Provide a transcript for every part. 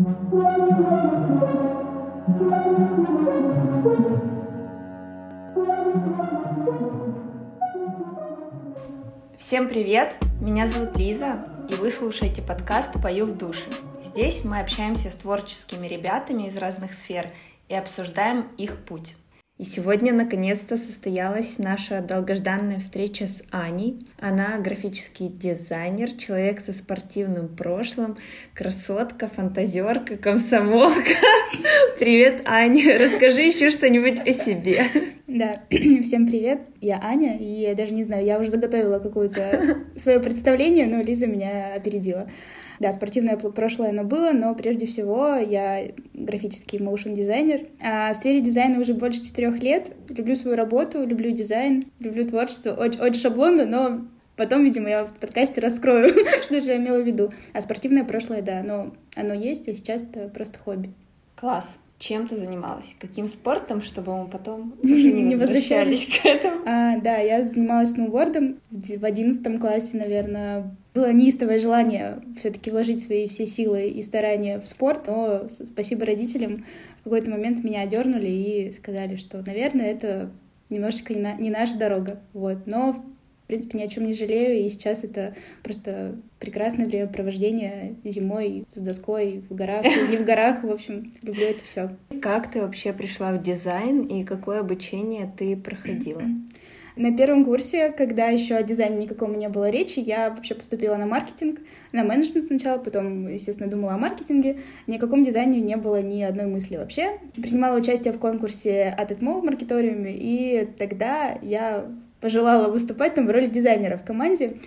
Всем привет! Меня зовут Лиза, и вы слушаете подкаст «Пою в душе». Здесь мы общаемся с творческими ребятами из разных сфер и обсуждаем их путь. И сегодня наконец-то состоялась наша долгожданная встреча с Аней. Она графический дизайнер, человек со спортивным прошлым, красотка, фантазерка, комсомолка. Привет, Аня. Расскажи еще что-нибудь о себе. Да, всем привет. Я Аня, и я даже не знаю, я уже заготовила какое-то свое представление, но Лиза меня опередила. Да, спортивное прошлое оно было, но прежде всего я графический моушен дизайнер. А в сфере дизайна уже больше четырех лет. Люблю свою работу, люблю дизайн, люблю творчество. Очень, очень шаблонно, но Потом, видимо, я в подкасте раскрою, что же я имела в виду. А спортивное прошлое, да, но оно есть, а сейчас это просто хобби. Класс. Чем ты занималась? Каким спортом, чтобы мы потом уже не возвращались к этому? А, да, я занималась сноубордом в одиннадцатом классе, наверное. Было неистовое желание все-таки вложить свои все силы и старания в спорт, но спасибо родителям в какой-то момент меня одернули и сказали, что, наверное, это немножечко не, на, не наша дорога. Вот. Но принципе, ни о чем не жалею, и сейчас это просто прекрасное времяпровождение зимой с доской в горах, не в горах, в общем, люблю это все. Как ты вообще пришла в дизайн и какое обучение ты проходила? На первом курсе, когда еще о дизайне никакому не было речи, я вообще поступила на маркетинг, на менеджмент сначала, потом, естественно, думала о маркетинге. Ни о каком дизайне не было ни одной мысли вообще. Принимала участие в конкурсе от ETMO в маркеториуме, и тогда я пожелала выступать там в роли дизайнера в команде.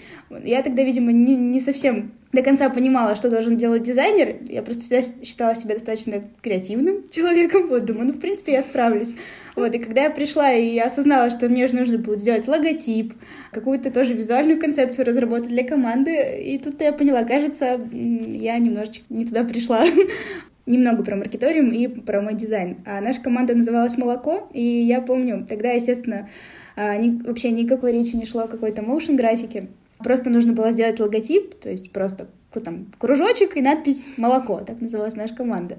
Я тогда, видимо, не, не совсем до конца понимала, что должен делать дизайнер. Я просто всегда считала себя достаточно креативным человеком. Вот, думаю, ну, в принципе, я справлюсь. Вот, и когда я пришла и осознала, что мне же нужно будет сделать логотип, какую-то тоже визуальную концепцию разработать для команды, и тут я поняла, кажется, я немножечко не туда пришла немного про маркеториум и про мой дизайн. А наша команда называлась «Молоко», и я помню, тогда, естественно, ни, вообще никакой речи не шло о какой-то motion графике. Просто нужно было сделать логотип, то есть просто там кружочек и надпись «молоко», так называлась наша команда.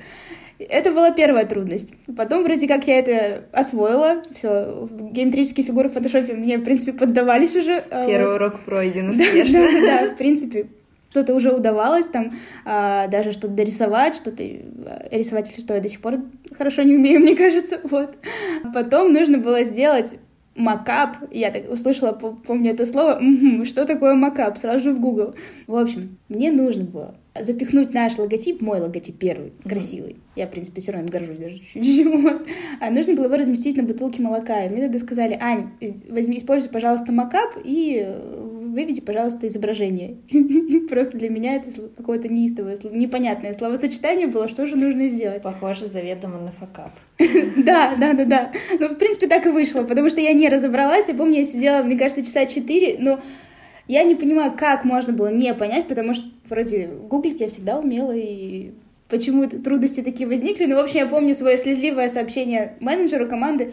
Это была первая трудность. Потом вроде как я это освоила, все, геометрические фигуры в фотошопе мне, в принципе, поддавались уже. А Первый вот. урок пройден успешно. Да, да, да, в принципе, что-то уже удавалось, там а, даже что-то дорисовать, что-то а, рисовать, если что, я до сих пор хорошо не умею, мне кажется, вот. Потом нужно было сделать макап, я так услышала, помню это слово, угу, что такое макап, сразу же в Google. В общем, мне нужно было запихнуть наш логотип, мой логотип первый, mm-hmm. красивый. Я, в принципе, все равно горжусь даже чуть-чуть. А нужно было его разместить на бутылке молока. И мне тогда сказали, Ань, возьми, используй, пожалуйста, макап и выведи, пожалуйста, изображение. Просто для меня это какое-то неистовое, непонятное словосочетание было, что же нужно сделать. Похоже, заведомо на факап. Да, да, да, да. Ну, в принципе, так и вышло, потому что я не разобралась. Я помню, я сидела, мне кажется, часа четыре, но я не понимаю, как можно было не понять, потому что вроде гуглить я всегда умела, и почему трудности такие возникли. Ну, в общем, я помню свое слезливое сообщение менеджеру команды,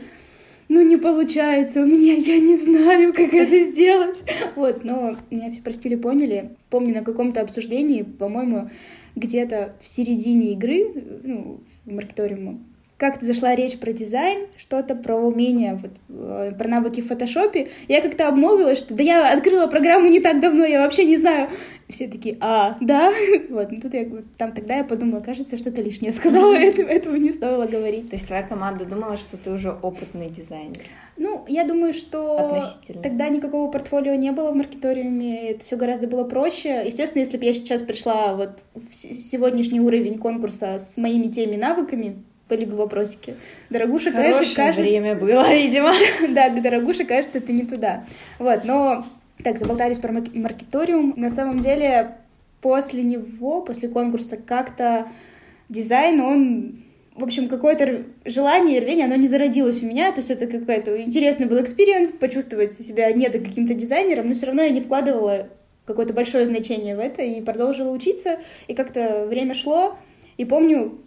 ну не получается у меня, я не знаю, как это сделать. Вот, но меня все простили, поняли. Помню на каком-то обсуждении, по-моему, где-то в середине игры, ну, в маркеториуме, как-то зашла речь про дизайн, что-то про умение, вот, э, про навыки в фотошопе. Я как-то обмолвилась, что да я открыла программу не так давно, я вообще не знаю. И все такие, а, да? Вот, ну тут я, там тогда я подумала, кажется, что-то лишнее сказала, этого, этого не стоило говорить. То есть твоя команда думала, что ты уже опытный дизайнер? Ну, я думаю, что тогда никакого портфолио не было в маркеториуме, это все гораздо было проще. Естественно, если бы я сейчас пришла вот в сегодняшний уровень конкурса с моими теми навыками, были бы вопросики. Дорогуша, Хорошее конечно, кажется... время было, видимо. да, дорогуша, кажется, это не туда. Вот, но... Так, заболтались про маркеториум. На самом деле, после него, после конкурса, как-то дизайн, он в общем, какое-то желание рвение, оно не зародилось у меня, то есть это какой-то интересный был experience, почувствовать себя не до каким-то дизайнером, но все равно я не вкладывала какое-то большое значение в это и продолжила учиться, и как-то время шло, и помню,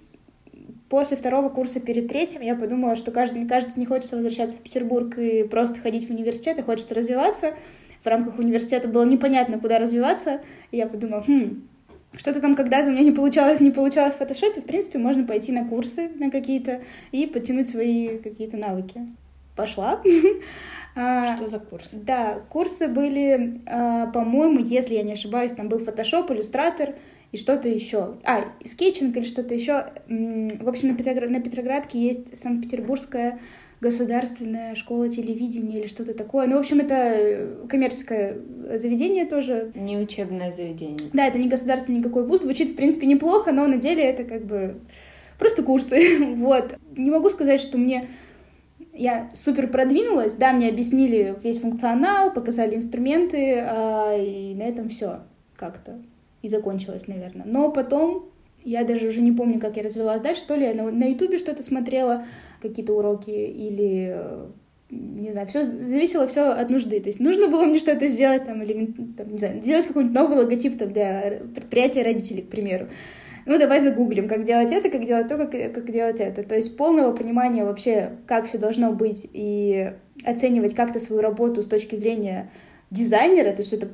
после второго курса перед третьим я подумала, что каждый, кажется, не хочется возвращаться в Петербург и просто ходить в университет, а хочется развиваться. В рамках университета было непонятно, куда развиваться. И я подумала, хм, что-то там когда-то у меня не получалось, не получалось в фотошопе, в принципе, можно пойти на курсы на какие-то и подтянуть свои какие-то навыки. Пошла. А, что за курсы? Да, курсы были, а, по-моему, если я не ошибаюсь, там был фотошоп, иллюстратор и что-то еще. А, скетчинг или что-то еще. В общем, на, Петроград, на Петроградке есть Санкт-Петербургская государственная школа телевидения или что-то такое. Ну, в общем, это коммерческое заведение тоже. Не учебное заведение. Да, это не государственный никакой вуз. Звучит, в принципе, неплохо, но на деле это как бы просто курсы. вот. Не могу сказать, что мне я супер продвинулась, да, мне объяснили весь функционал, показали инструменты, а, и на этом все как-то и закончилось, наверное. Но потом я даже уже не помню, как я развивалась дальше, то ли я на Ютубе что-то смотрела, какие-то уроки или не знаю, все зависело все от нужды. То есть нужно было мне что-то сделать, там, или там, не знаю, сделать какой-нибудь новый логотип там, для предприятия родителей, к примеру. Ну, давай загуглим, как делать это, как делать то, как, как делать это. То есть полного понимания вообще, как все должно быть, и оценивать как-то свою работу с точки зрения дизайнера, то есть это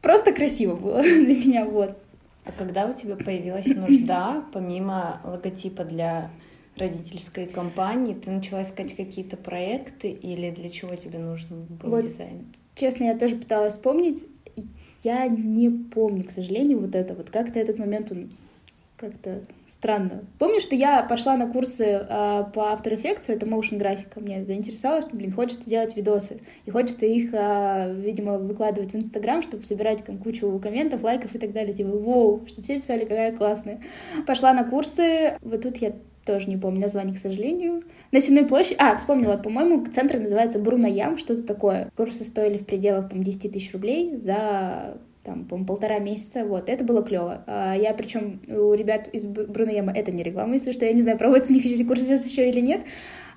просто красиво было для меня, вот. А когда у тебя появилась нужда, помимо логотипа для родительской компании, ты начала искать какие-то проекты или для чего тебе нужен был вот, дизайн? Честно, я тоже пыталась вспомнить. Я не помню, к сожалению, вот это вот. Как-то этот момент он как-то странно. Помню, что я пошла на курсы э, по After Effects, это motion графика, мне заинтересовало, что, блин, хочется делать видосы, и хочется их, э, видимо, выкладывать в Инстаграм, чтобы собирать там кучу комментов, лайков и так далее, типа, воу, чтобы все писали, какая классная. Пошла на курсы, вот тут я тоже не помню название, к сожалению. На Сенной площади... А, вспомнила, по-моему, центр называется Бруно Ям, что-то такое. Курсы стоили в пределах, по 10 тысяч рублей за там, по полтора месяца, вот, это было клево. А я, причем, у ребят из Брунеема, это не реклама, если что, я не знаю, проводятся у них эти курсы сейчас еще или нет,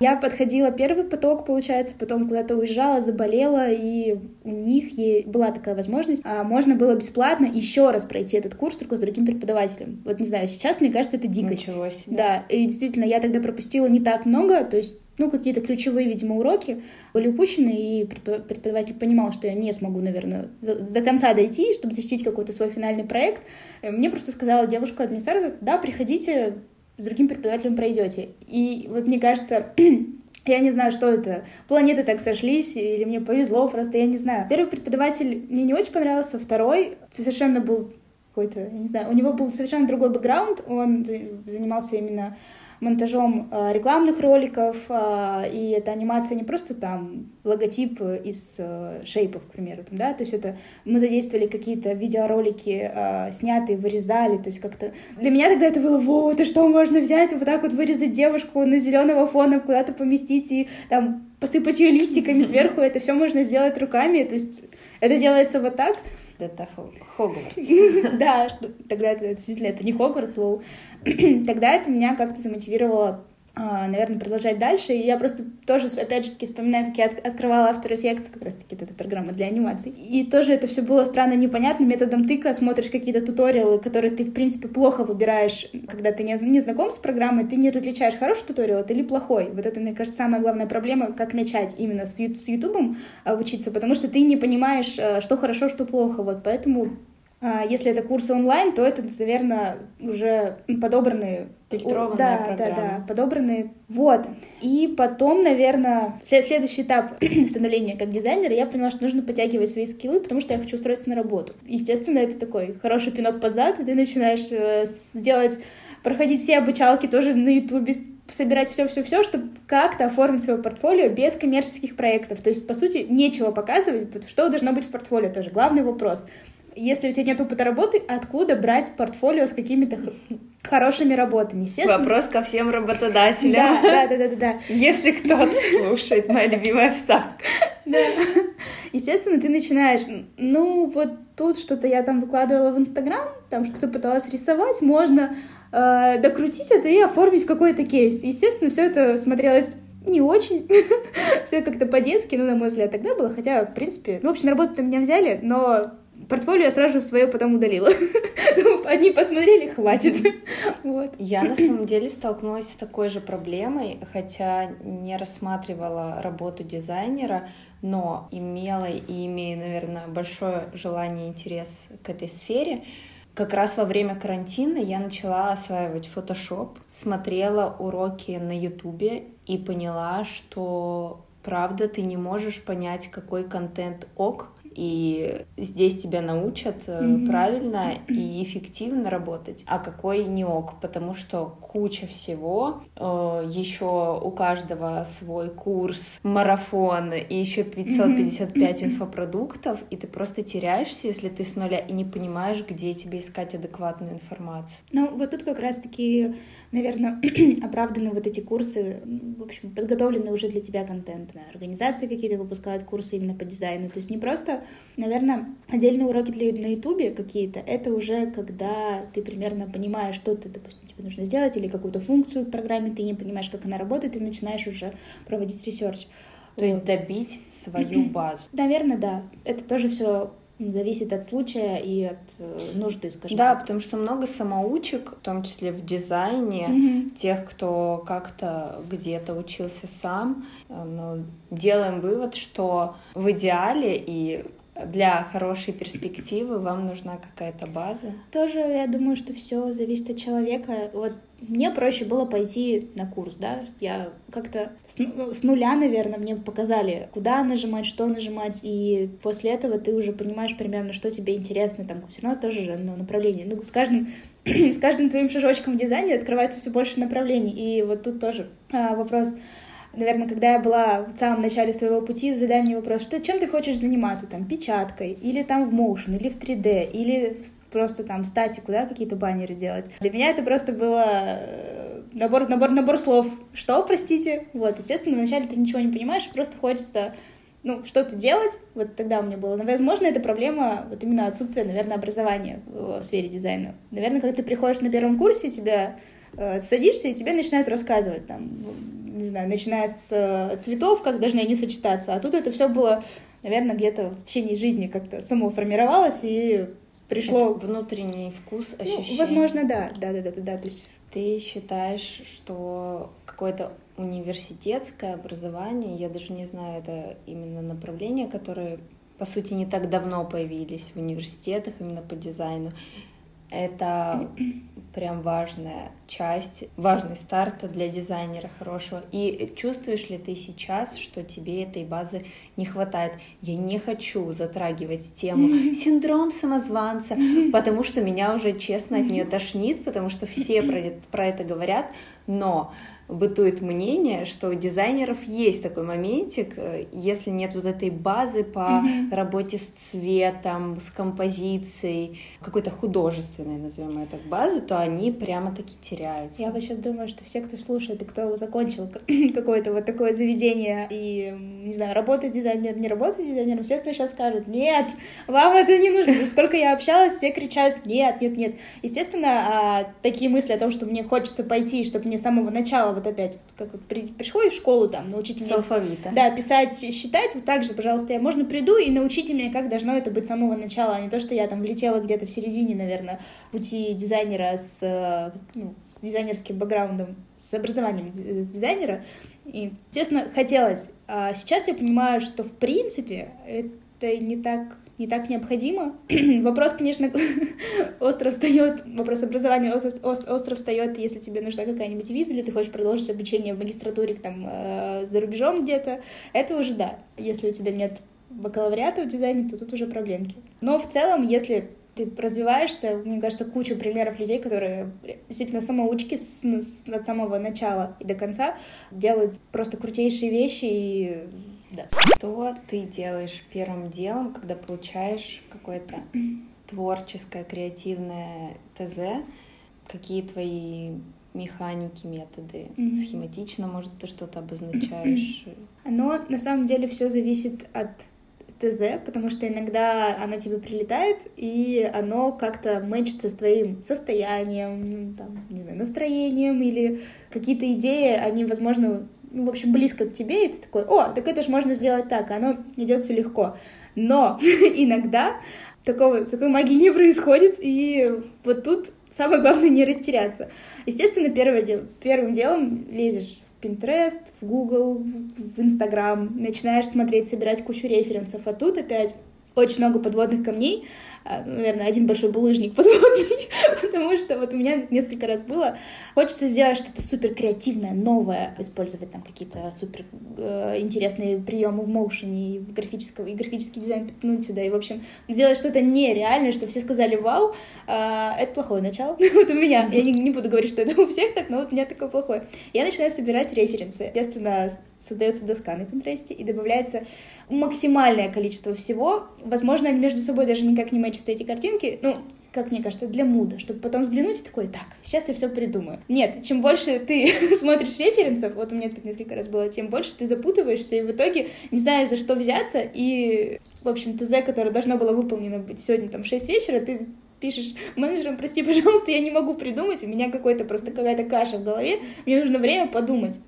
я подходила первый поток, получается, потом куда-то уезжала, заболела, и у них была такая возможность. А можно было бесплатно еще раз пройти этот курс только с другим преподавателем. Вот не знаю, сейчас, мне кажется, это дикость. Ничего себе. Да, и действительно, я тогда пропустила не так много, то есть ну, какие-то ключевые, видимо, уроки были упущены, и преподаватель понимал, что я не смогу, наверное, до конца дойти, чтобы защитить какой-то свой финальный проект. Мне просто сказала девушка-администратор, да, приходите, с другим преподавателем пройдете. И вот мне кажется, я не знаю, что это. Планеты так сошлись, или мне повезло, просто я не знаю. Первый преподаватель мне не очень понравился, второй совершенно был какой-то, я не знаю, у него был совершенно другой бэкграунд, он занимался именно монтажом э, рекламных роликов, э, и эта анимация не просто там логотип из э, шейпов, к примеру, там, да, то есть это мы задействовали какие-то видеоролики, снятые, вырезали, то есть как-то... Для меня тогда это было, во, это что можно взять, вот так вот вырезать девушку на зеленого фона, куда-то поместить и там посыпать ее листиками сверху, это все можно сделать руками, то есть это делается вот так, это Хогвартс. Да, тогда это действительно это не Хогвартс. Тогда это меня как-то замотивировало наверное, продолжать дальше. И я просто тоже, опять же таки, вспоминаю, как я от, открывала After Effects, как раз-таки эта программа для анимации. И тоже это все было странно непонятно. Методом тыка смотришь какие-то туториалы, которые ты, в принципе, плохо выбираешь, когда ты не, не знаком с программой, ты не различаешь, хороший туториал это или плохой. Вот это, мне кажется, самая главная проблема, как начать именно с, с YouTube а, учиться, потому что ты не понимаешь, а, что хорошо, что плохо. Вот поэтому а, если это курсы онлайн, то это, наверное, уже подобранные... Фильтрованная да, программа. Да, да, подобранные. Вот. И потом, наверное, следующий этап становления как дизайнера, я поняла, что нужно подтягивать свои скиллы, потому что я хочу устроиться на работу. Естественно, это такой хороший пинок под зад, и ты начинаешь э, делать, проходить все обучалки тоже на Ютубе, собирать все-все-все, чтобы как-то оформить свое портфолио без коммерческих проектов. То есть, по сути, нечего показывать, что должно быть в портфолио тоже. Главный вопрос если у тебя нет опыта работы, откуда брать портфолио с какими-то хорошими работами? Естественно. Вопрос ко всем работодателям. Да, да, да, да, да. Если кто-то слушает, моя любимая вставка. Да. Естественно, ты начинаешь, ну, вот тут что-то я там выкладывала в Инстаграм, там что-то пыталась рисовать, можно э, докрутить это и оформить в какой-то кейс. Естественно, все это смотрелось не очень. все как-то по-детски, ну, на мой взгляд, тогда было, хотя, в принципе, ну, в общем, на работу меня взяли, но Портфолио я сразу же свое потом удалила. Ну, Одни посмотрели, хватит. Вот. Я на самом деле столкнулась с такой же проблемой, хотя не рассматривала работу дизайнера, но имела и имею, наверное, большое желание и интерес к этой сфере. как раз во время карантина я начала осваивать Photoshop, смотрела уроки на Ютубе и поняла, что правда ты не можешь понять, какой контент ок, и здесь тебя научат mm-hmm. правильно и эффективно работать, а какой не ок, потому что куча всего, э, еще у каждого свой курс, марафон и еще 555 mm-hmm. инфопродуктов, и ты просто теряешься, если ты с нуля и не понимаешь, где тебе искать адекватную информацию. Ну, вот тут как раз-таки наверное, оправданы вот эти курсы, в общем, подготовленный уже для тебя контент. Да. Организации какие-то выпускают курсы именно по дизайну. То есть не просто, наверное, отдельные уроки для, на Ютубе какие-то, это уже когда ты примерно понимаешь, что ты, допустим, тебе нужно сделать, или какую-то функцию в программе ты не понимаешь, как она работает, и начинаешь уже проводить research. То есть добить свою базу. Наверное, да. Это тоже все зависит от случая и от э, нужды, скажем Да, так. потому что много самоучек, в том числе в дизайне, mm-hmm. тех, кто как-то где-то учился сам, э, но делаем вывод, что в идеале и для хорошей перспективы вам нужна какая-то база? Тоже, я думаю, что все зависит от человека. Вот мне проще было пойти на курс, да, я как-то с, ну, с нуля, наверное, мне показали, куда нажимать, что нажимать, и после этого ты уже понимаешь примерно, что тебе интересно, там, все равно тоже же ну, направление. Ну, с каждым, с каждым твоим шажочком в дизайне открывается все больше направлений, и вот тут тоже а, вопрос, наверное, когда я была в самом начале своего пути, задай мне вопрос, что, чем ты хочешь заниматься, там, печаткой, или там в motion, или в 3D, или просто там статику, да, какие-то баннеры делать. Для меня это просто было э, набор, набор, набор слов. Что, простите? Вот, естественно, вначале ты ничего не понимаешь, просто хочется ну, что-то делать, вот тогда у меня было. Но, возможно, это проблема вот именно отсутствия, наверное, образования в, в сфере дизайна. Наверное, когда ты приходишь на первом курсе, тебя э, садишься, и тебе начинают рассказывать там не знаю, начиная с э, цветов, как должны они сочетаться. А тут это все было, наверное, где-то в течение жизни как-то само формировалось и пришло... Это внутренний вкус, ну, ощущение. Ну, возможно, да, да, да, да, да, да. То есть... Ты считаешь, что какое-то университетское образование, я даже не знаю, это именно направление, которое, по сути, не так давно появились в университетах именно по дизайну, это прям важная часть, важный старт для дизайнера хорошего. И чувствуешь ли ты сейчас, что тебе этой базы не хватает? Я не хочу затрагивать тему синдром самозванца, потому что меня уже честно от нее тошнит, потому что все про, про это говорят, но бытует мнение, что у дизайнеров есть такой моментик, э, если нет вот этой базы по mm-hmm. работе с цветом, с композицией, какой-то художественной, назовем это базы, то они прямо-таки теряются. Я вот сейчас думаю, что все, кто слушает и кто закончил какое-то вот такое заведение и, не знаю, работает дизайнером, не работает дизайнером, естественно, сейчас скажут, нет, вам это не нужно. Сколько я общалась, все кричат, нет, нет, нет. Естественно, а, такие мысли о том, что мне хочется пойти, чтобы мне с самого начала вот опять, как вот при, приходишь в школу, там, научите меня... Алфавита. Да, писать, считать, вот так же, пожалуйста, я, можно, приду и научите меня, как должно это быть с самого начала, а не то, что я там влетела где-то в середине, наверное, пути дизайнера с, э, ну, с дизайнерским бэкграундом, с образованием дизайнера, и, естественно, хотелось. А сейчас я понимаю, что, в принципе, это не так не так необходимо. вопрос, конечно, остро встает, вопрос образования остро встает, если тебе нужна какая-нибудь виза, или ты хочешь продолжить обучение в магистратуре там э, за рубежом где-то, это уже да. Если у тебя нет бакалавриата в дизайне, то тут уже проблемки. Но в целом, если ты развиваешься, мне кажется, куча примеров людей, которые действительно самоучки с, ну, с, от самого начала и до конца делают просто крутейшие вещи и да. Что ты делаешь первым делом, когда получаешь какое-то творческое, креативное ТЗ? Какие твои механики, методы? Mm-hmm. Схематично, может, ты что-то обозначаешь? Оно на самом деле все зависит от ТЗ, потому что иногда оно тебе прилетает, и оно как-то мэчится с твоим состоянием, там, не знаю, настроением, или какие-то идеи, они, возможно, ну, в общем, близко к тебе, и ты такой, о, так это же можно сделать так, оно идет все легко. Но иногда такого, такой магии не происходит, и вот тут самое главное не растеряться. Естественно, первое дел, первым делом лезешь в Pinterest, в Google, в Instagram, начинаешь смотреть, собирать кучу референсов, а тут опять очень много подводных камней, наверное, один большой булыжник подводный, потому что вот у меня несколько раз было, хочется сделать что-то супер креативное, новое, использовать там какие-то супер э, интересные приемы в моушене, и в графическом, и графический дизайн пятнуть сюда, и, в общем, сделать что-то нереальное, что все сказали «Вау!» э, Это плохое начало. вот у меня, я не, не буду говорить, что это у всех так, но вот у меня такое плохое. Я начинаю собирать референсы. Естественно, создается доска на Пинтересте и добавляется максимальное количество всего. Возможно, они между собой даже никак не мэчатся, эти картинки. Ну, как мне кажется, для муда, чтобы потом взглянуть и такой, так, сейчас я все придумаю. Нет, чем больше ты смотришь референсов, вот у меня так несколько раз было, тем больше ты запутываешься и в итоге не знаешь, за что взяться, и, в общем, ТЗ, которое должно было выполнено быть сегодня там в 6 вечера, ты пишешь менеджерам, прости, пожалуйста, я не могу придумать, у меня какой-то просто какая-то каша в голове, мне нужно время подумать.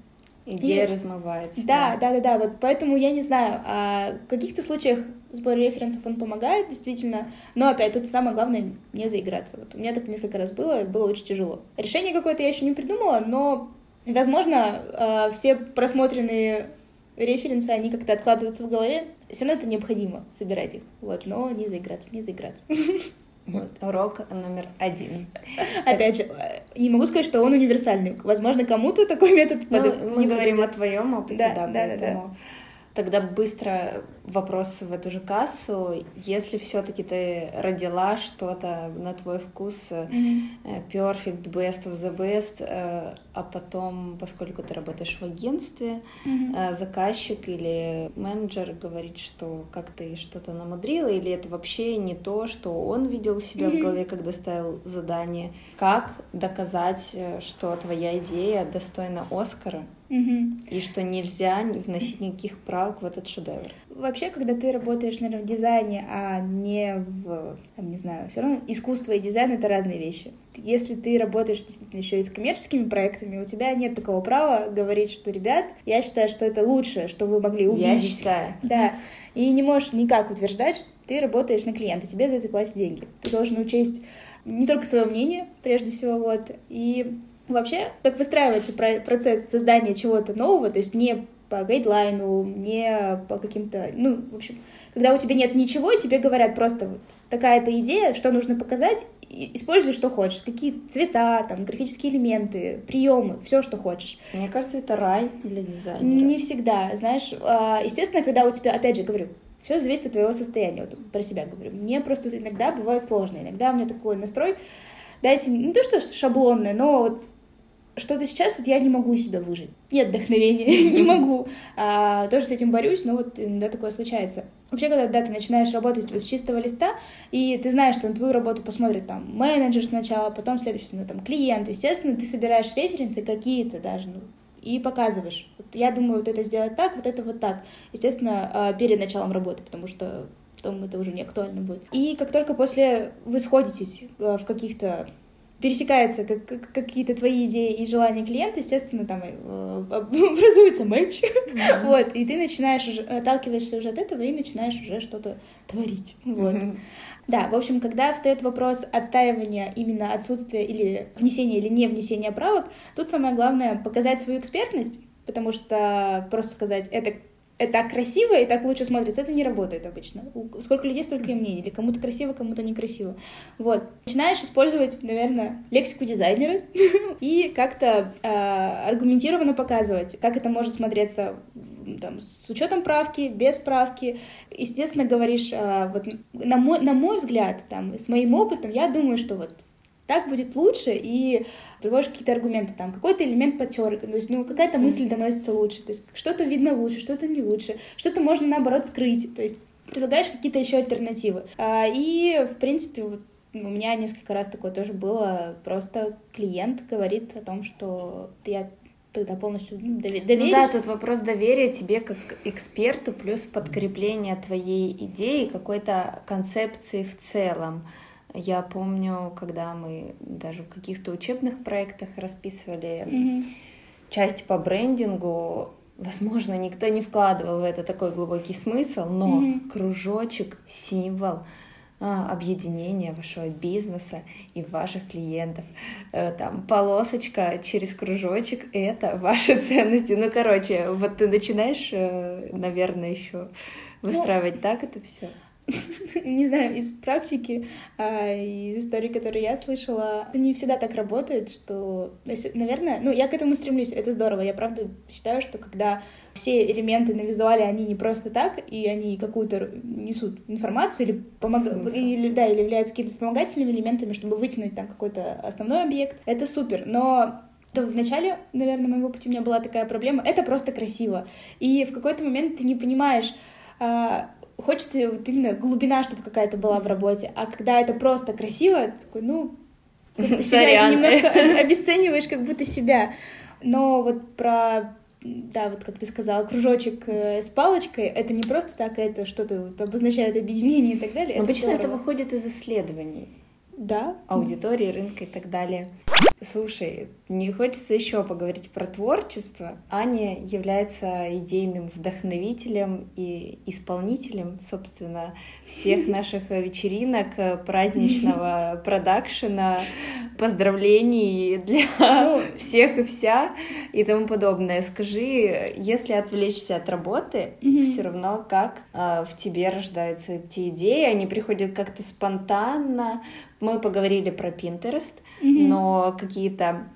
Идея и... размывается. Да, да, да, да, вот поэтому я не знаю, а в каких-то случаях сбор референсов он помогает, действительно, но опять тут самое главное не заиграться. Вот у меня так несколько раз было, было очень тяжело. Решение какое-то я еще не придумала, но, возможно, а, все просмотренные референсы, они как-то откладываются в голове, все равно это необходимо собирать их, вот, но не заиграться, не заиграться. Вот, урок номер один. Опять же, не могу сказать, что он универсальный. Возможно, кому-то такой метод ну, Мы не говорим о твоем опыте, да, да, да. Тогда быстро вопрос в эту же кассу. Если все-таки ты родила что-то на твой вкус, mm-hmm. perfect, best of the best, э, а потом, поскольку ты работаешь в агентстве, mm-hmm. заказчик или менеджер говорит, что как ты что-то намудрила, или это вообще не то, что он видел у себя mm-hmm. в голове, когда ставил задание. Как доказать, что твоя идея достойна Оскара? Угу. И что нельзя вносить никаких правок в этот шедевр. Вообще, когда ты работаешь, наверное, в дизайне, а не в, там, не знаю, все равно искусство и дизайн — это разные вещи. Если ты работаешь действительно еще и с коммерческими проектами, у тебя нет такого права говорить, что, ребят, я считаю, что это лучшее, что вы могли увидеть. Я считаю. Да. И не можешь никак утверждать, что ты работаешь на клиента, тебе за это платят деньги. Ты должен учесть не только свое мнение, прежде всего, вот, и Вообще, как выстраивается процесс создания чего-то нового, то есть не по гайдлайну, не по каким-то, ну, в общем, когда у тебя нет ничего, тебе говорят просто вот такая-то идея, что нужно показать, используй что хочешь, какие цвета, там, графические элементы, приемы, все, что хочешь. Мне кажется, это рай для дизайнера. Не всегда, знаешь, а, естественно, когда у тебя, опять же говорю, все зависит от твоего состояния, вот про себя говорю. Мне просто иногда бывает сложно, иногда у меня такой настрой, дайте, не то что шаблонный, но вот что-то сейчас вот я не могу себя выжить. Нет вдохновения, не могу. А, тоже с этим борюсь, но вот иногда такое случается. Вообще, когда да, ты начинаешь работать вот с чистого листа, и ты знаешь, что на твою работу посмотрит там менеджер сначала, потом следующий, ну, там, клиент, естественно, ты собираешь референсы какие-то даже, ну, и показываешь. Вот я думаю, вот это сделать так, вот это вот так. Естественно, а, перед началом работы, потому что потом это уже не актуально будет. И как только после вы сходитесь а, в каких-то пересекаются как, как, какие-то твои идеи и желания клиента, естественно, там э, образуется матч, mm-hmm. вот, и ты начинаешь уже, отталкиваешься уже от этого и начинаешь уже что-то творить, вот. Mm-hmm. Да, в общем, когда встает вопрос отстаивания именно отсутствия или внесения или не внесения правок, тут самое главное показать свою экспертность, потому что просто сказать, это это так красиво и так лучше смотрится, это не работает обычно. Сколько людей, столько и мнений. Или кому-то красиво, кому-то некрасиво. Вот. Начинаешь использовать, наверное, лексику дизайнера и как-то э, аргументированно показывать, как это может смотреться там, с учетом правки, без правки. Естественно, говоришь, э, вот, на, мой, на мой взгляд, там, с моим опытом, я думаю, что вот так будет лучше, и приводишь какие-то аргументы, там, какой-то элемент потер, то есть, ну, какая-то мысль доносится лучше, то есть, что-то видно лучше, что-то не лучше, что-то можно, наоборот, скрыть, то есть, предлагаешь какие-то еще альтернативы. А, и, в принципе, вот у меня несколько раз такое тоже было, просто клиент говорит о том, что я тогда полностью ну, доверюсь. Ну да, тут вопрос доверия тебе как эксперту, плюс подкрепление твоей идеи, какой-то концепции в целом. Я помню, когда мы даже в каких-то учебных проектах расписывали mm-hmm. части по брендингу, возможно, никто не вкладывал в это такой глубокий смысл, но mm-hmm. кружочек, символ а, объединения вашего бизнеса и ваших клиентов. Э, там полосочка через кружочек — это ваши ценности. Ну, короче, вот ты начинаешь, э, наверное, еще ну, выстраивать ну, так это все. не знаю, из практики, а, из истории, которые я слышала, это не всегда так работает, что, наверное, ну, я к этому стремлюсь, это здорово. Я правда считаю, что когда все элементы на визуале, они не просто так, и они какую-то несут информацию или, помог... или, да, или являются какими-то вспомогательными элементами, чтобы вытянуть там какой-то основной объект. Это супер, но то в начале, наверное, моего пути у меня была такая проблема. Это просто красиво. И в какой-то момент ты не понимаешь, а, хочется вот именно глубина, чтобы какая-то была в работе. А когда это просто красиво, такой, ну, себя немножко обесцениваешь, как будто себя. Но вот про да, вот как ты сказала, кружочек э, с палочкой, это не просто так, это что-то вот обозначает объединение и так далее. Обычно это, это выходит из исследований. Да. Аудитории, рынка и так далее. Слушай, не хочется еще поговорить про творчество. Аня является идейным вдохновителем и исполнителем, собственно, всех наших вечеринок, праздничного продакшена, поздравлений для ну, всех и вся и тому подобное. Скажи, если отвлечься от работы, mm-hmm. все равно как э, в тебе рождаются эти идеи, они приходят как-то спонтанно. Мы поговорили про Pinterest, mm-hmm. но какие-то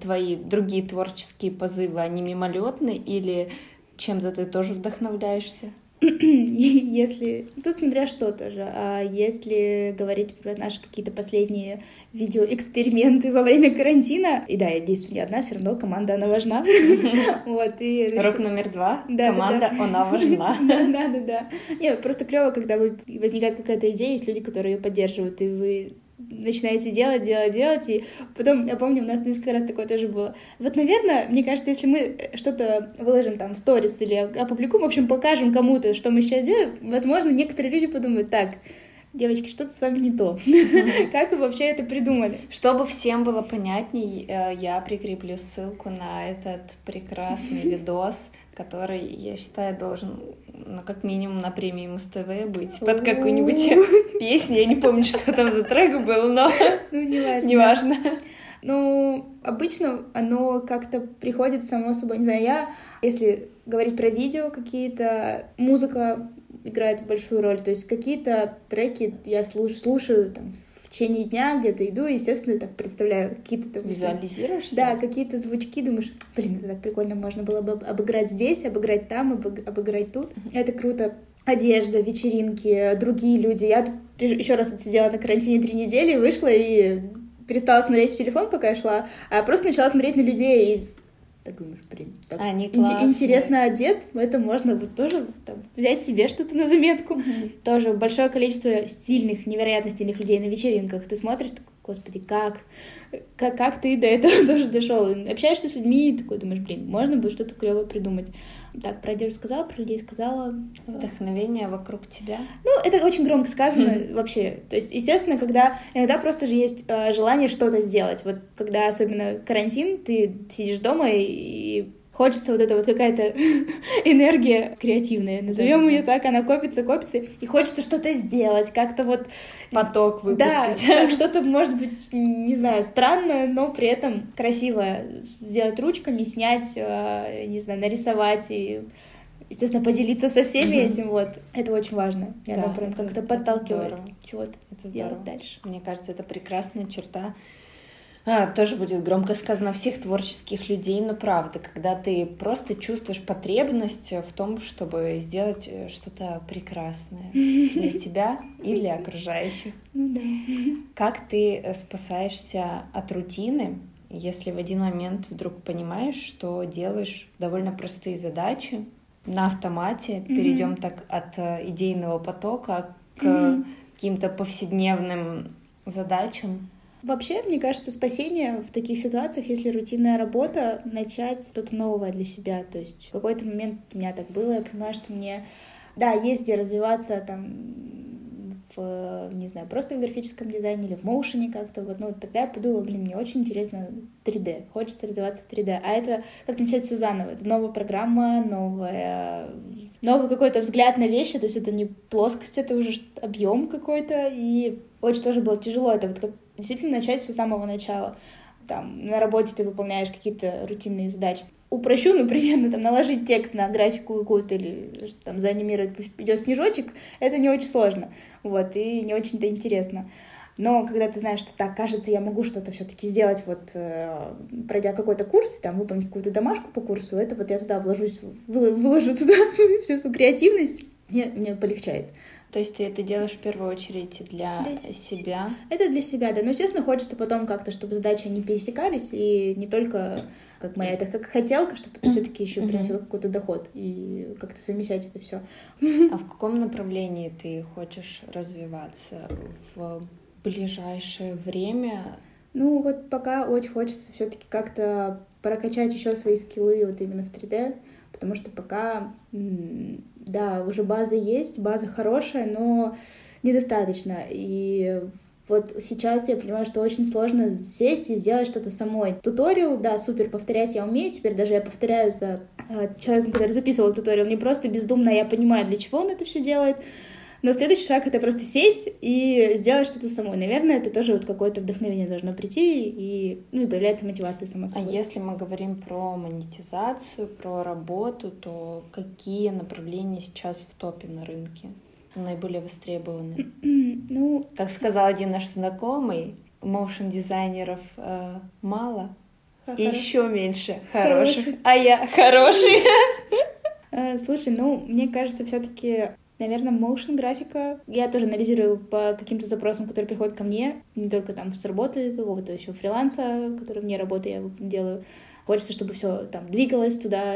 твои другие творческие позывы, они мимолетны или чем-то ты тоже вдохновляешься? если... Тут смотря что тоже. А если говорить про наши какие-то последние видеоэксперименты во время карантина, и да, я действую не одна, все равно команда, она важна. Вот, и... Рок номер два. Команда, она важна. Да, да, да. Нет, просто клево, когда возникает какая-то идея, есть люди, которые ее поддерживают, и вы начинаете делать, делать, делать, и потом, я помню, у нас несколько раз такое тоже было. Вот, наверное, мне кажется, если мы что-то выложим там в сторис или опубликуем, в общем, покажем кому-то, что мы сейчас делаем, возможно, некоторые люди подумают, так, девочки, что-то с вами не то. Как вы вообще это придумали? Чтобы всем было понятней, э, я прикреплю ссылку на этот прекрасный видос, который, я считаю, должен ну, как минимум на премии Муз-ТВ быть под какую-нибудь песню. Я не помню, что там за трек был, но... Ну, неважно. Неважно. Ну, обычно оно как-то приходит само собой. Не знаю, я, если говорить про видео какие-то, музыка играет большую роль. То есть какие-то треки я слушаю, слушаю там, в течение дня, где-то иду, и, естественно, так представляю какие-то там... Визуализируешь? Да, какие-то звучки, думаешь, блин, это так прикольно, можно было бы обыграть здесь, обыграть там, обыграть тут. Это круто. Одежда, вечеринки, другие люди. Я тут еще раз отсидела на карантине три недели, вышла и перестала смотреть в телефон, пока я шла, а просто начала смотреть на людей и так думаешь, блин, так Они ин- интересно одет, это можно вот тоже там, взять себе что-то на заметку. Mm-hmm. Тоже большое количество стильных, невероятно стильных людей на вечеринках. Ты смотришь, такой, господи, как? как? Как ты до этого тоже дошел? Общаешься с людьми и такой думаешь, блин, можно бы что-то клевое придумать. Так, про одежду сказала, про людей сказала. Вдохновение вокруг тебя? Ну, это очень громко сказано mm. вообще. То есть, естественно, когда иногда просто же есть э, желание что-то сделать. Вот когда особенно карантин, ты сидишь дома и, и хочется вот эта вот какая-то энергия креативная, назовем ее так, она копится, копится, и хочется что-то сделать, как-то вот... Поток выпустить. Да, что-то, может быть, не знаю, странное, но при этом красиво сделать ручками, снять, э, не знаю, нарисовать и естественно, поделиться со всеми mm-hmm. этим, вот. Это очень важно. И да, прям как-то подталкивает чего-то делать дальше. Мне кажется, это прекрасная черта а, тоже будет громко сказано всех творческих людей, но правда, когда ты просто чувствуешь потребность в том, чтобы сделать э, что-то прекрасное для тебя и для окружающих. Ну да. Как ты э, спасаешься от рутины, если в один момент вдруг понимаешь, что делаешь довольно простые задачи на автомате, mm-hmm. перейдем так от э, идейного потока к mm-hmm. каким-то повседневным задачам? Вообще, мне кажется, спасение в таких ситуациях, если рутинная работа, начать что-то новое для себя. То есть в какой-то момент у меня так было, я понимаю, что мне, да, есть где развиваться там в, не знаю, просто в графическом дизайне или в моушене как-то, вот, ну, тогда я подумала, блин, мне очень интересно 3D, хочется развиваться в 3D, а это как начать все заново, это новая программа, новая, новый какой-то взгляд на вещи, то есть это не плоскость, это уже объем какой-то, и очень тоже было тяжело, это вот как действительно начать с самого начала. там на работе ты выполняешь какие-то рутинные задачи. Упрощу, например, там наложить текст на графику какую-то или там заанимировать, идет снежочек, это не очень сложно, вот, и не очень-то интересно. Но когда ты знаешь, что так, кажется, я могу что-то все-таки сделать, вот э, пройдя какой-то курс, там, выполнить какую-то домашку по курсу, это вот я туда вложусь, выложу туда свою, всю свою креативность, мне, мне полегчает. То есть ты это делаешь в первую очередь для, для себя? Это для себя, да. Но, естественно, хочется потом как-то, чтобы задачи не пересекались, и не только как моя это как хотелка, чтобы это все-таки еще приносило какой-то доход и как-то совмещать это все. А в каком направлении ты хочешь развиваться в ближайшее время? Ну, вот пока очень хочется все-таки как-то прокачать еще свои скиллы вот именно в 3D, потому что пока, да, уже база есть, база хорошая, но недостаточно. И вот сейчас я понимаю, что очень сложно сесть и сделать что-то самой. Туториал, да, супер, повторять я умею, теперь даже я повторяю за э, человеком, который записывал туториал, не просто бездумно, я понимаю, для чего он это все делает, но следующий шаг — это просто сесть и сделать что-то самой. Наверное, это тоже вот какое-то вдохновение должно прийти, и, ну, и появляется мотивация сама а собой. А если мы говорим про монетизацию, про работу, то какие направления сейчас в топе на рынке? наиболее востребованы? Ну, как сказал один наш знакомый, моушен дизайнеров э, мало, а еще меньше хороших, хороших. а я хороший. Э, слушай, ну, мне кажется, все-таки Наверное, motion графика. Я тоже анализирую по каким-то запросам, которые приходят ко мне, не только там с работы какого-то еще фриланса, который вне работы я делаю. Хочется, чтобы все там двигалось туда,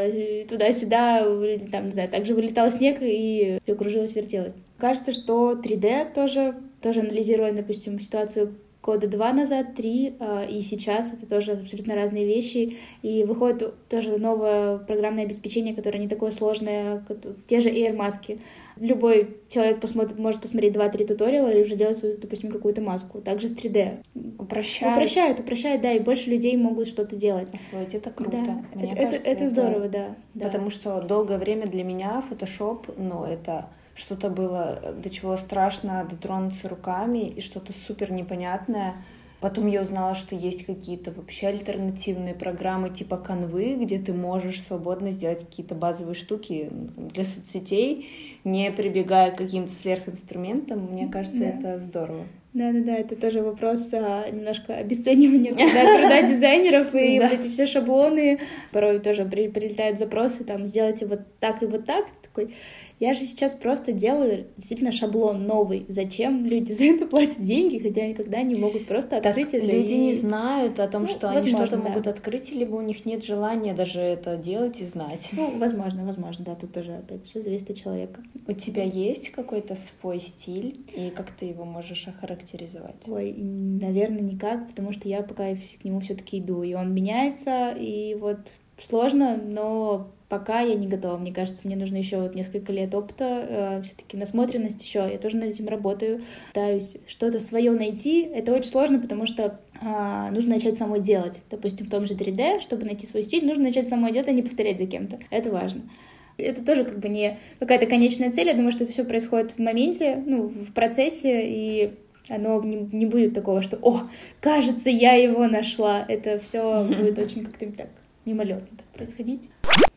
туда-сюда, там, не знаю, также вылетал снег и все кружилось, вертелось. Кажется, что 3D тоже, тоже анализируя, допустим, ситуацию года два назад, три, а, и сейчас это тоже абсолютно разные вещи. И выходит тоже новое программное обеспечение, которое не такое сложное, те же Air маски. Любой человек посмотрит, может посмотреть два-три туториала и уже делать свою, допустим, какую-то маску. Также с 3D. Упрощают. Упрощают, упрощают, да, и больше людей могут что-то делать. Освоить это круто. Да. Мне это, кажется, это, это здорово, да, да. Потому что долгое время для меня Photoshop, ну, это что-то было, до чего страшно дотронуться руками, и что-то супер непонятное. Потом я узнала, что есть какие-то вообще альтернативные программы типа канвы, где ты можешь свободно сделать какие-то базовые штуки для соцсетей, не прибегая к каким-то сверхинструментам. Мне кажется, да. это здорово. Да-да-да, это тоже вопрос а, немножко обесценивания труда, труда дизайнеров и вот эти все шаблоны. Порой тоже прилетают запросы, там, сделайте вот так и вот так. Ты такой, я же сейчас просто делаю действительно шаблон новый. Зачем люди за это платят деньги, хотя никогда не могут просто открыть так это? Люди и... не знают о том, ну, что возможно, они что-то да. могут открыть, либо у них нет желания даже это делать и знать. Ну, возможно, возможно, да, тут тоже опять все зависит от человека. У тебя есть какой-то свой стиль, и как ты его можешь охарактеризовать? Ой, наверное, никак, потому что я пока к нему все-таки иду, и он меняется, и вот сложно, но пока я не готова. Мне кажется, мне нужно еще вот несколько лет опыта, э, все-таки насмотренность еще. Я тоже над этим работаю. Пытаюсь что-то свое найти. Это очень сложно, потому что э, нужно начать самой делать. Допустим, в том же 3D, чтобы найти свой стиль, нужно начать самой делать, а не повторять за кем-то. Это важно. Это тоже как бы не какая-то конечная цель. Я думаю, что это все происходит в моменте, ну, в процессе, и оно не, не будет такого, что «О, кажется, я его нашла». Это все будет очень как-то так мимолетно так происходить.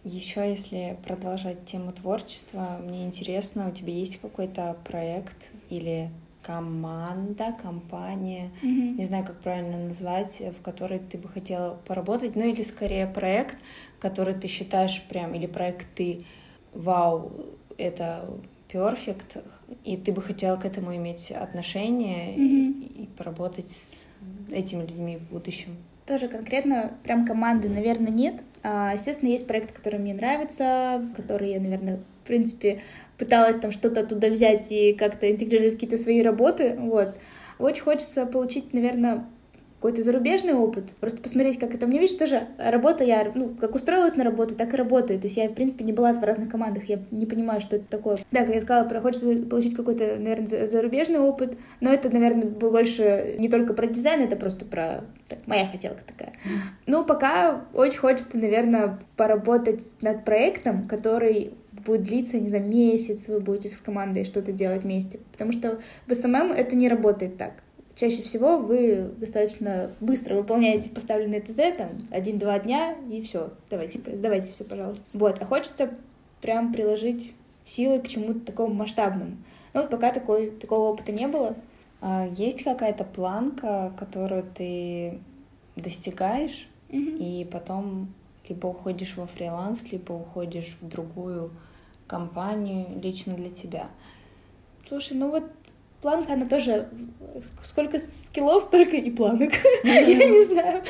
Еще если продолжать тему творчества, мне интересно, у тебя есть какой-то проект или команда, компания, mm-hmm. не знаю, как правильно назвать, в которой ты бы хотела поработать, ну или скорее проект, который ты считаешь прям, или проекты, вау, это перфект, и ты бы хотела к этому иметь отношение mm-hmm. и, и поработать с этими людьми в будущем. Тоже конкретно прям команды, наверное, нет. А, естественно, есть проект, который мне нравится, который я, наверное, в принципе, пыталась там что-то оттуда взять и как-то интегрировать какие-то свои работы. Вот. Очень хочется получить, наверное, какой-то зарубежный опыт, просто посмотреть, как это. Мне видишь, тоже работа, я, ну, как устроилась на работу, так и работаю. То есть я, в принципе, не была в разных командах, я не понимаю, что это такое. Да, как я сказала, хочется получить какой-то, наверное, зарубежный опыт, но это, наверное, больше не только про дизайн, это просто про так, моя хотелка такая. Но пока очень хочется, наверное, поработать над проектом, который будет длиться, не знаю, месяц, вы будете с командой что-то делать вместе. Потому что в SMM это не работает так чаще всего вы достаточно быстро выполняете поставленные ТЗ, там, один-два дня, и все, давайте, сдавайте все, пожалуйста. Вот, а хочется прям приложить силы к чему-то такому масштабному. Ну, вот пока такой, такого опыта не было. А есть какая-то планка, которую ты достигаешь, Мгм. и потом либо уходишь во фриланс, либо уходишь в другую компанию лично для тебя. Слушай, ну вот планка, она тоже... Сколько скиллов, столько и планок. Я не знаю.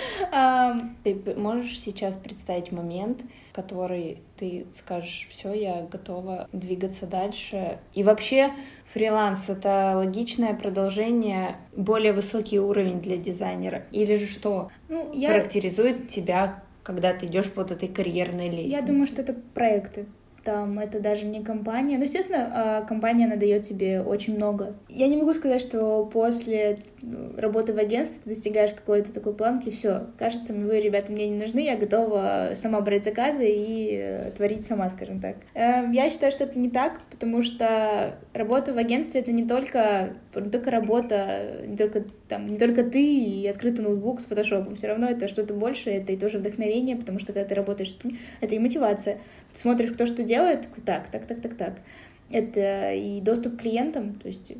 Ты можешь сейчас представить момент, который ты скажешь, все, я готова двигаться дальше. И вообще фриланс — это логичное продолжение, более высокий уровень для дизайнера. Или же что Ну, я... характеризует тебя, когда ты идешь по вот этой карьерной лестнице? Я думаю, что это проекты. Там это даже не компания. Ну, естественно, а, компания, она дает тебе очень много. Я не могу сказать, что после ну, работы в агентстве ты достигаешь какой-то такой планки, все, кажется, вы, ребята, мне не нужны, я готова сама брать заказы и э, творить сама, скажем так. Эм, Я считаю, что это не так, потому что работа в агентстве — это не только, не только работа, не только, там, не только ты и открытый ноутбук с фотошопом. Все равно это что-то большее, это и тоже вдохновение, потому что когда ты работаешь, это и мотивация. Смотришь, кто что делает, такой, так, так, так, так, так. Это и доступ к клиентам, то есть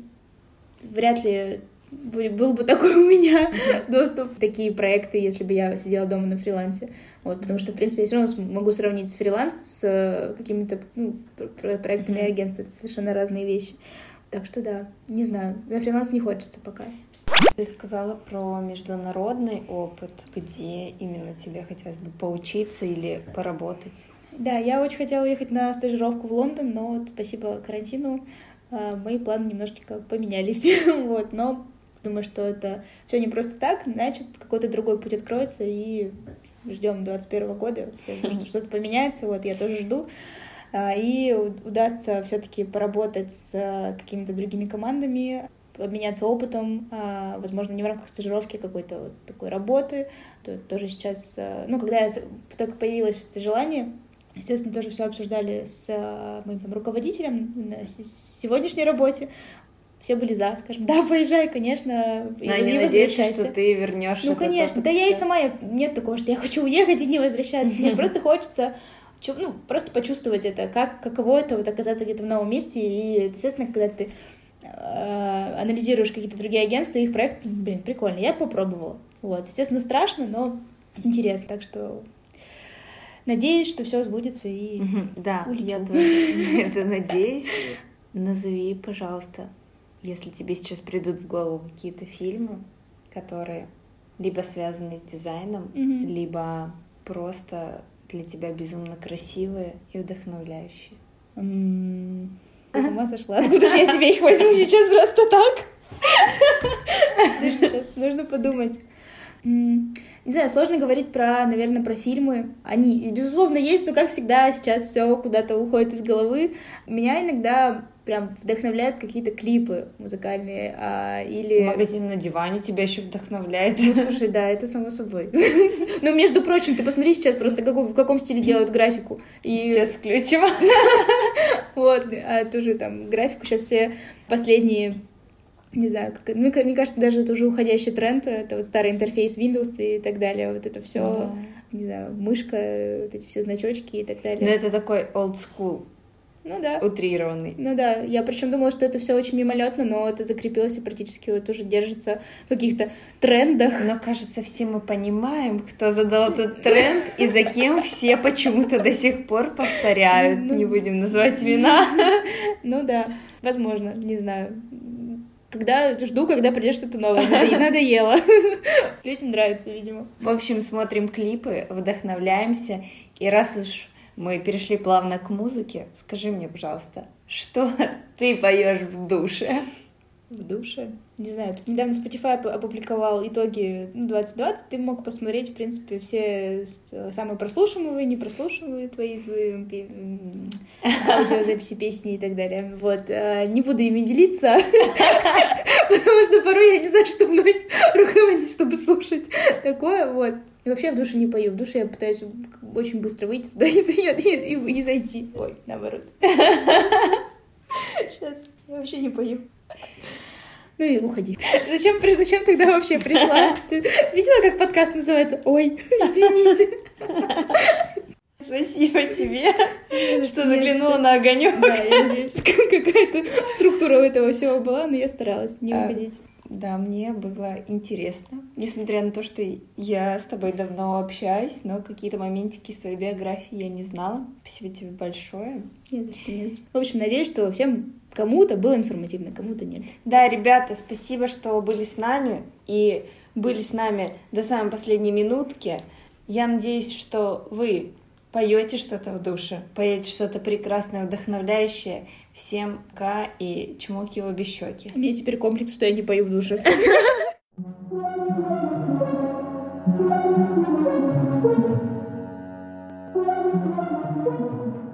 вряд ли был бы такой у меня доступ в такие проекты, если бы я сидела дома на фрилансе. Вот, потому что, в принципе, я все равно могу сравнить с фриланс с э, какими-то ну, пр- пр- проектами Мгм. агентства. Это совершенно разные вещи. Так что да, не знаю. На фриланс не хочется пока. Ты сказала про международный опыт, где именно тебе хотелось бы поучиться или поработать. Да, я очень хотела уехать на стажировку в Лондон, но вот спасибо карантину а, мои планы немножечко поменялись. вот, но думаю, что это все не просто так, значит, какой-то другой путь откроется, и ждем 21 года, все ждут, что что-то поменяется, вот я тоже жду. А, И удастся все-таки поработать с а, какими-то другими командами, обменяться опытом, возможно, не в рамках стажировки а какой-то вот такой работы. То- Тоже сейчас, ну, когда я только появилось это желание, естественно, тоже все обсуждали с а, моим там, руководителем на сегодняшней работе. Все были за, скажем, да, поезжай, конечно, и, Но они и надеются, возвращайся. что ты вернешь Ну, конечно. опыт Да я и сама, я- нет такого, что я хочу уехать и не возвращаться. Нет, просто хочется ну, просто почувствовать это, как, каково это вот оказаться где-то в новом месте. И, естественно, когда ты э, анализируешь какие-то другие агентства, их проект, блин, прикольно. Я попробовала. Вот. Естественно, страшно, но интересно. Так что надеюсь, что все сбудется и Да, улечу. я тоже это надеюсь. Назови, пожалуйста, если тебе сейчас придут в голову какие-то фильмы, которые либо связаны с дизайном, либо просто для тебя безумно красивые и вдохновляющие. М, Я с ума сошла. Откуда же я себе их возьму сейчас просто так? Сейчас нужно подумать. Не знаю, сложно говорить про, наверное, про фильмы. Они, безусловно, есть, но, как всегда, сейчас все куда-то уходит из головы. Меня иногда прям вдохновляют какие-то клипы музыкальные а, или... Магазин на диване тебя еще вдохновляет. Ну, слушай, да, это само собой. Ну, между прочим, ты посмотри сейчас просто, в каком стиле делают графику. Сейчас включим. Вот, а тоже там графику сейчас все последние, не знаю, как, мне, ка- мне кажется, даже это уже уходящий тренд, это вот старый интерфейс Windows и так далее, вот это все, Да. не знаю, мышка, вот эти все значочки и так Но далее. это такой old school, Ну да. утрированный. Ну да, я причем думала, что это все очень мимолетно, но это закрепилось и практически вот уже держится в каких-то трендах. Но кажется, все мы понимаем, кто задал этот тренд и за кем все почему-то до сих пор повторяют. Ну, Не будем называть имена. Ну да, возможно, не знаю. Когда жду, когда придет что-то новое, Надо- надоело. Людям нравится, видимо. В общем, смотрим клипы, вдохновляемся. И раз уж мы перешли плавно к музыке, скажи мне, пожалуйста, что ты поешь в душе? В душе. Не знаю, тут недавно Spotify оп- опубликовал итоги ну, 2020. Ты мог посмотреть, в принципе, все э, самые прослушиваемые, непрослушиваемые твои аудиозаписи, песни и так далее. Вот. э, Не буду ими делиться, потому что порой я не знаю, что мной руководить, чтобы слушать такое. Вот. И вообще в душе не пою. В душе я пытаюсь очень быстро выйти туда и, и- и- и зайти. Ой, наоборот. Сейчас я вообще не пою. Ну и уходи. Зачем, зачем тогда вообще пришла? Ты видела, как подкаст называется? Ой, извините. Спасибо тебе, что заглянула на огонек. Да, я надеюсь, какая-то структура у этого всего была, но я старалась не а, уходить. Да, мне было интересно. Несмотря на то, что я с тобой давно общаюсь, но какие-то моментики из твоей биографии я не знала. Спасибо тебе большое. Не за что, не за что. В общем, надеюсь, что всем кому-то было информативно, кому-то нет. Да, ребята, спасибо, что были с нами и были с нами до самой последней минутки. Я надеюсь, что вы поете что-то в душе, поете что-то прекрасное, вдохновляющее. Всем К и чмоки в обе щеки. У меня теперь комплекс, что я не пою в душе.